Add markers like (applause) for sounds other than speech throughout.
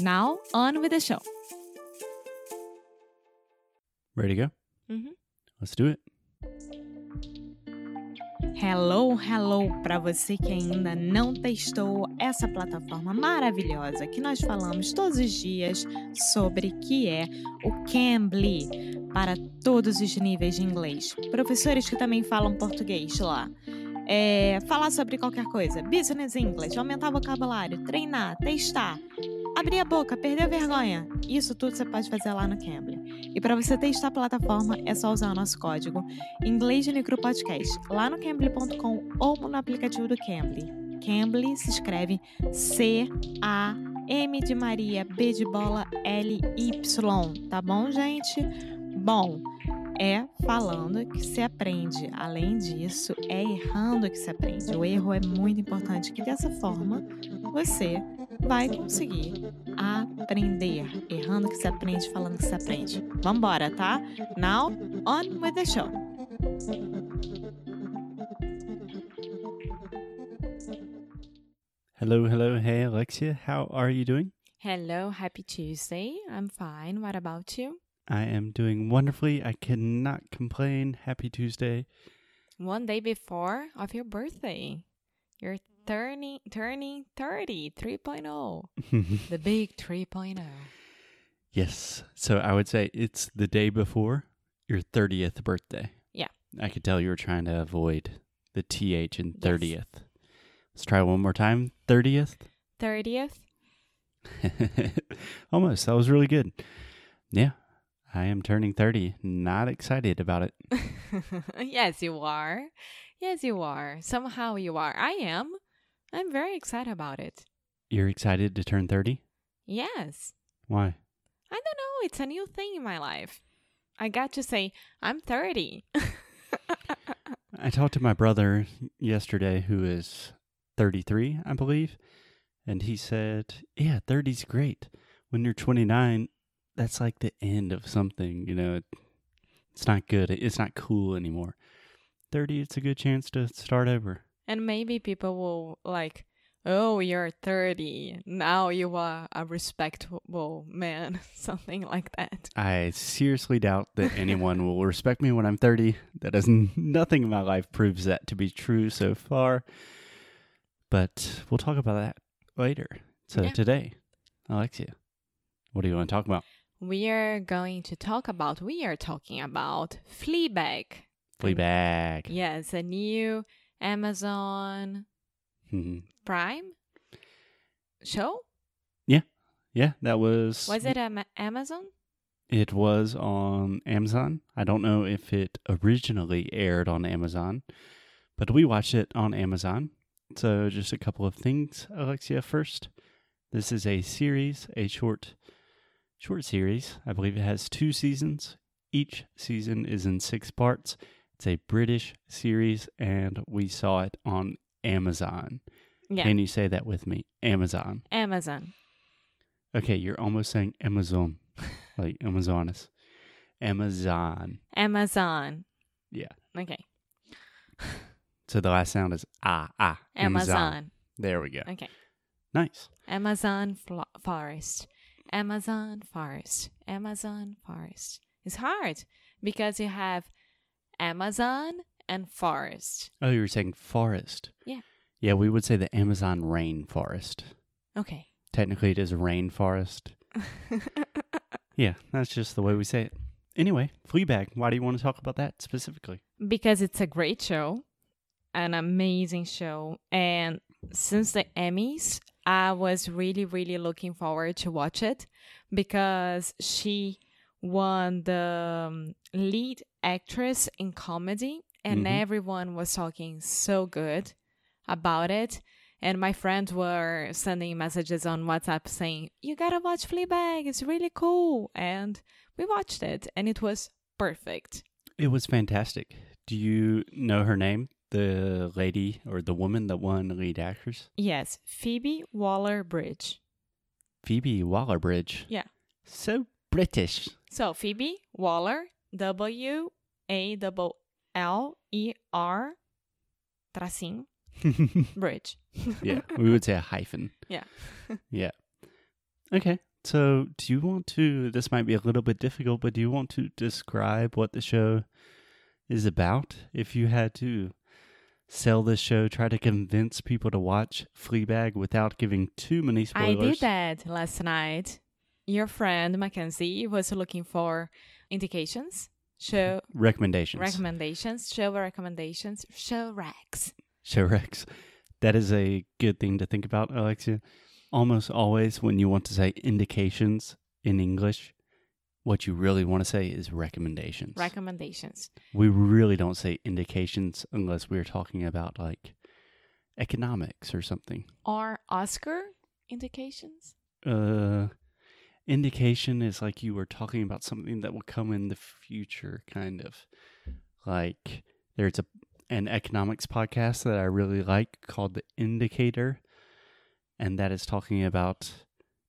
Now, on with the show. Ready to go? Mhm. Let's do it. Hello, hello para você que ainda não testou essa plataforma maravilhosa que nós falamos todos os dias sobre que é o Cambly para todos os níveis de inglês. Professores que também falam português lá. É, falar sobre qualquer coisa, business English, aumentar vocabulário, treinar, testar, abrir a boca, perder a vergonha. Isso tudo você pode fazer lá no Cambly. E para você testar a plataforma, é só usar o nosso código Inglês de Micro Podcast lá no cambly.com ou no aplicativo do Cambly. Cambly se escreve C-A-M de Maria, B de bola, L-Y. Tá bom, gente? Bom, é falando que se aprende. Além disso, é errando que se aprende. O erro é muito importante, que dessa forma você vai conseguir aprender. Errando que se aprende, falando que se aprende. Vambora, tá? Now, on with the show. Hello, hello. Hey, Alexia. How are you doing? Hello, happy Tuesday. I'm fine. What about you? I am doing wonderfully. I cannot complain. Happy Tuesday. One day before of your birthday. You're turning turning 30, 3.0. (laughs) The big oh. 3.0. yes. So I would say it's the day before your 30th birthday. Yeah. I could tell you were trying to avoid the TH in Yes. 30th. Let's try one more time. 30th. 30th? (laughs) Almost. That was really good. Yeah. I am turning 30. Not excited about it. (laughs) yes, you are. Yes, you are. Somehow you are. I am. I'm very excited about it. You're excited to turn 30? Yes. Why? I don't know. It's a new thing in my life. I got to say, I'm 30. (laughs) I talked to my brother yesterday, who is 33, I believe, and he said, Yeah, 30's great. When you're 29, that's like the end of something, you know, it, it's not good. It's not cool anymore. 30, it's a good chance to start over. And maybe people will like, oh, you're 30. Now you are a respectable man. (laughs) Something like that. I seriously doubt that anyone (laughs) will respect me when I'm 30. That is nothing in my life proves that to be true so far. But we'll talk about that later. So Yeah. today, Alexia, what do you want to talk about? We are going to talk about, we are talking about Fleabag. Fleabag. Yes, a new Amazon Mhm. Prime show. yeah, Yeah, that was. Was it Am- Amazon? It was on Amazon. I don't know if it originally aired on Amazon, but we watched it on Amazon. So, just a couple of things, Alexia. First, this is a series, a short, short series. I believe it has two seasons. Each season is in six parts. It's a British series, and we saw it on Amazon. Yeah, Can you say that with me? Amazon. Amazon. Okay, you're almost saying Amazon, (laughs) like Amazonas. Amazon. Amazon. Yeah. Okay. So the last sound is ah ah. Amazon. There we go. Okay. Nice. Amazon flo- forest. Amazon forest. Amazon forest. It's hard because you have Amazon and forest. Oh, you were saying forest. Yeah. Yeah, we would say the Amazon rainforest. Okay. Technically, it is a rainforest. (laughs) Yeah, that's just the way we say it. Anyway, Fleabag. Why do you want to talk about that specifically? Because it's a great show, an amazing show. And since the Emmys, I was really, really looking forward to watch it because she won the um, lead actress in comedy and Mhm. everyone was talking so good about it. And my friends were sending messages on WhatsApp saying, You gotta watch Fleabag, it's really cool. And we watched it and it was perfect. It was fantastic. Do you know her name? The lady or the woman that won lead actress? Yes, Phoebe Waller Bridge. Phoebe Waller Bridge. Yeah. So British. So Phoebe Waller, W A L L E R, tracinho, (laughs) Bridge. yeah, we would say a hyphen. Yeah. (laughs) yeah. Okay. So, do you want to? This might be a little bit difficult, but do you want to describe what the show is about? If you had to sell this show, try to convince people to watch Fleabag without giving too many spoilers. I did that last night. Your friend Mackenzie was looking for indications, show Recommendations. recommendations, show recommendations, show recs. Show Rex. That is a good thing to think about, Alexia. Almost always, when you want to say indications in English, what you really want to say is recommendations. Recommendations. we really don't say indications unless we're talking about like economics or something. Are Oscar indications. Uh, indication is like you were talking about something that will come in the future, kind of. Like there's a an economics podcast that I really like called The Indicator, and that is talking about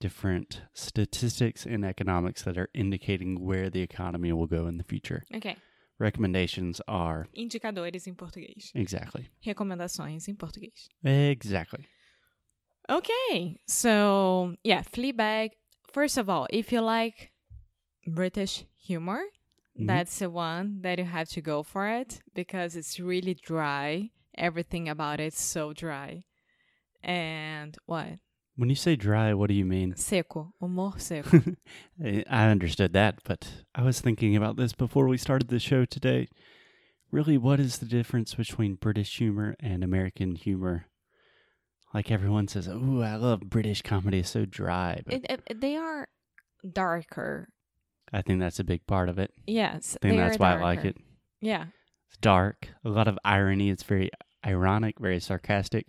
different statistics in economics that are indicating where the economy will go in the future. Ok. Recommendations are Indicadores em português. exactly. Recomendações em português. Exactly. Okay, so yeah, Fleabag. First of all, if you like British humor, Mhm. that's the one that you have to go for it because it's really dry. Everything about it's so dry. And what? When you say dry, what do you mean? Seco. Humor seco. (laughs) I understood that, but I was thinking about this before we started the show today. Really, what is the difference between British humor and American humor? Like everyone says, "Oh, I love British comedy; it's so dry." But it, it, they are darker. I think that's a big part of it. Yes. I think that's why I like darker. it. Yeah. It's dark, a lot of irony. It's very ironic, very sarcastic.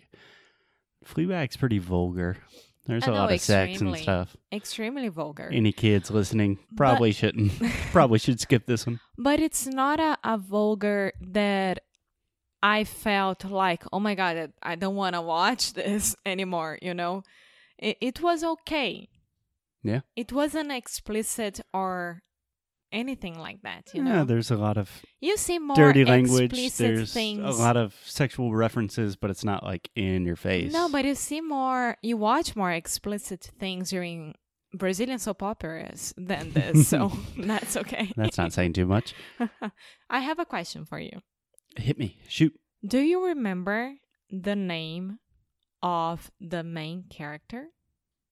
Fleabag's pretty vulgar. There's I a lot of sex and stuff. Extremely vulgar. Any kids listening probably shouldn't. (laughs) probably should skip this one. but it's not a, a vulgar that I felt like, oh my god, I don't want to watch (laughs) this anymore. You know, it, it was okay. Yeah. it wasn't explicit or anything like that. You yeah, know, there's a lot of you see more dirty language. explicit There's things. a lot of sexual references, but it's not like in your face. No, but you see more, you watch more explicit things during Brazilian soap operas than this, so (laughs) (laughs) that's okay. that's not saying too much. I have a question for you. Hit me, shoot. Do you remember the name of the main character?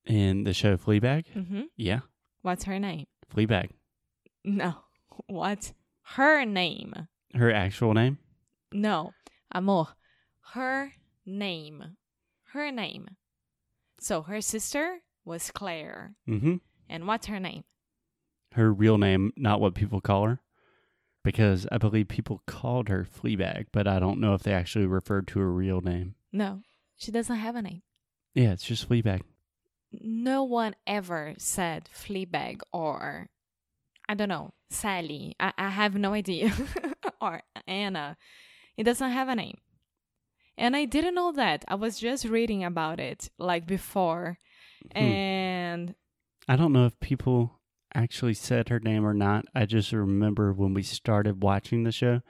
In the show Fleabag, Mm-hmm. yeah, What's her name? Fleabag. No. (laughs) What's her name? Her actual name, No. Amor. Her name. Her name. So her sister was Claire. mm-hmm. And what's her name? her real name, not what people call her, because I believe people called her Fleabag, but I don't know if they actually referred to her real name. No. She doesn't have a name. Yeah, it's just Fleabag. no one ever said Fleabag or I don't know, Sally. I, I have no idea. (laughs) or Anna. It doesn't have a name. And I didn't know that. I was just reading about it like before. Hmm. And I don't know if people actually said her name or not. I just remember when we started watching the show,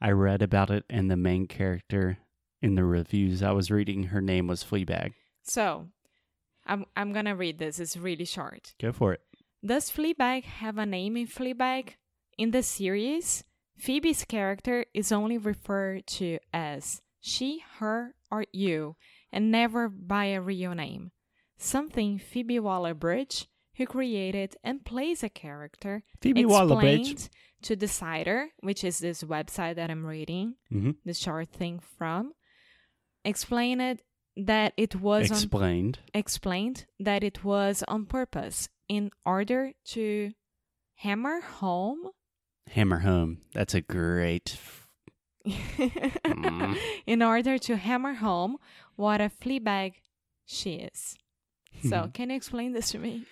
I read about it, and the main character in the reviews I was reading, her name was Fleabag. so I'm I'm gonna read this. It's really short. Go for it. Does Fleabag have a name in Fleabag? In the series, Phoebe's character is only referred to as she, her, or you, and never by a real name. Something Phoebe Waller Bridge who created and plays a character, Phoebe explained to Decider, which is this website that I'm reading Mhm. the short thing from, explained that it was on Explained. explained that it was on purpose in order to hammer home Hammer home. That's a great. Mm. (laughs) in order to hammer home what a flea bag she is. So, Mhm. can you explain this to me?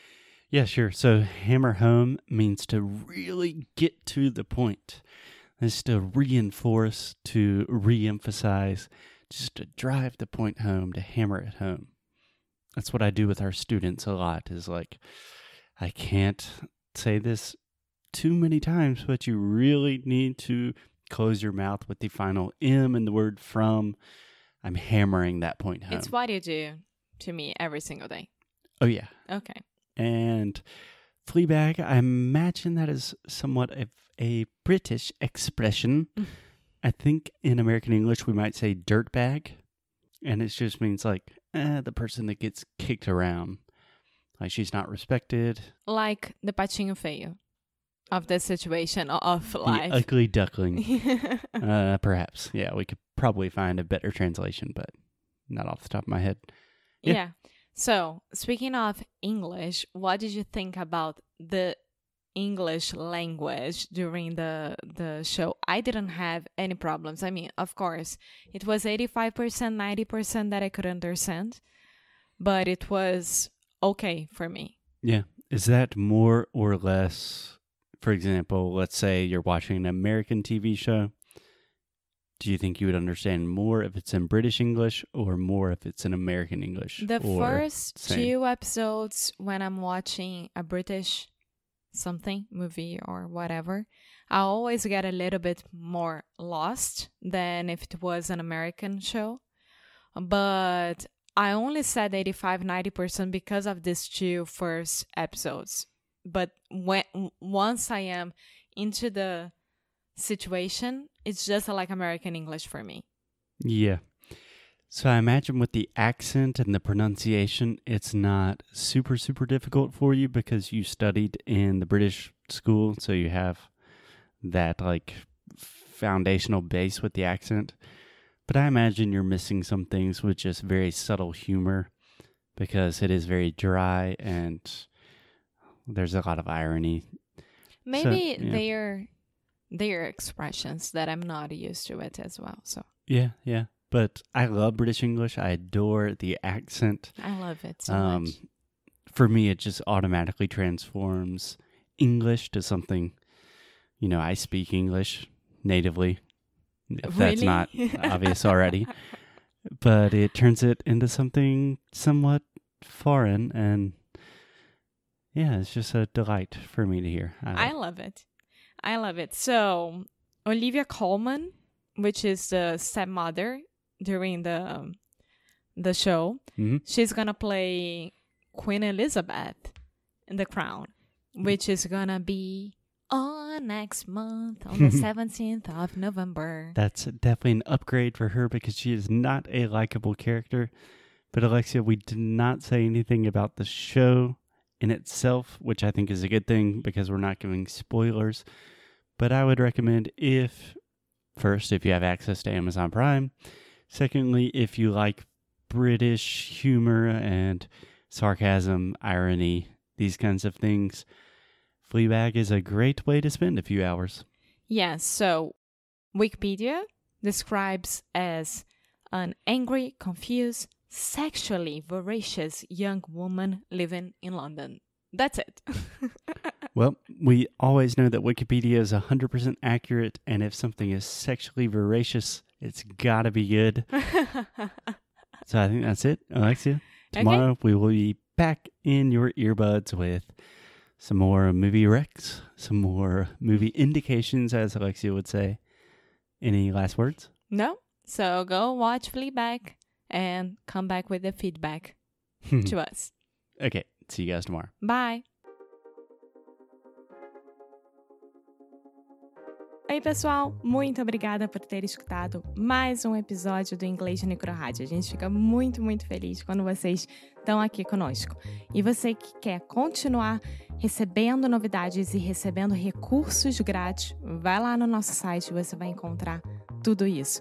Yeah, sure. So hammer home means to really get to the point. It's to reinforce, to re-emphasize, just to drive the point home, to hammer it home. That's what I do with our students a lot. Is like, I can't say this too many times, but you really need to close your mouth with the final M in the word from. I'm hammering that point home. It's what you do to me every single day. oh yeah, Okay. And Fleabag, I imagine that is somewhat of a British expression. Mm. I think in American English we might say dirtbag, and it just means like eh, the person that gets kicked around, like she's not respected, Like the patinho feio of the situation of life. the ugly duckling. (laughs) uh, perhaps, yeah, we could probably find a better translation, but not off the top of my head. yeah. yeah. So, speaking of English, what did you think about the English language during the the show? I didn't have any problems. I mean, of course, it was 85%, 90% that I could understand, but it was okay for me. Yeah. Is that more or less, for example, let's say you're watching an American TV show. Do you think you would understand more if it's in British English or more if it's in American English? The first same? two episodes when I'm watching a British something movie or whatever, I always get a little bit more lost than if it was an American show. But I only said 85 90% because of these two first episodes. But when once I am into the situation, it's just uh, like American English for me. Yeah. So I imagine with the accent and the pronunciation, it's not super, super difficult for you because you studied in the British school. So you have that like foundational base with the accent. But I imagine you're missing some things with just very subtle humor because it is very dry and there's a lot of irony. Maybe yeah. they're their expressions that I'm not used to it as well. So Yeah, yeah. But I love British English. I adore the accent. I love it so um, much. for me, it just automatically transforms English to something. You know, I speak English natively. If that's not (laughs) obvious already, but it turns it into something somewhat foreign, and yeah, it's just a delight for me to hear. I love it. I love it. So Olivia Colman, which is the stepmother during the um, the show, Mhm. she's gonna play Queen Elizabeth in The Crown, which is gonna be on next month on the (laughs) seventeenth of November. That's definitely an upgrade for her because she is not a likable character. But Alexia, we did not say anything about the show in itself, which I think is a good thing because we're not giving spoilers. But I would recommend if first if you have access to Amazon Prime, secondly if you like British humor and sarcasm, irony, these kinds of things, Fleabag is a great way to spend a few hours. Yes, so Wikipedia describes as an angry, confused, sexually voracious young woman living in London. That's it. (laughs) Well, we always know that Wikipedia is 100% accurate, and if something is sexually voracious, it's gotta be good. (laughs) So I think that's it, Alexia. Okay. Tomorrow we will be back in your earbuds with some more movie recs, some more movie indications, as Alexia would say. Any last words? no? So go watch Fleabag and come back with the feedback to us. okay, see you guys tomorrow. Bye. Oi, pessoal! Muito obrigada por ter escutado mais um episódio do Inglês Necro Rádio. A gente fica muito, muito feliz quando vocês estão aqui conosco. E você que quer continuar recebendo novidades e recebendo recursos grátis, vai lá no nosso site, você vai encontrar tudo isso.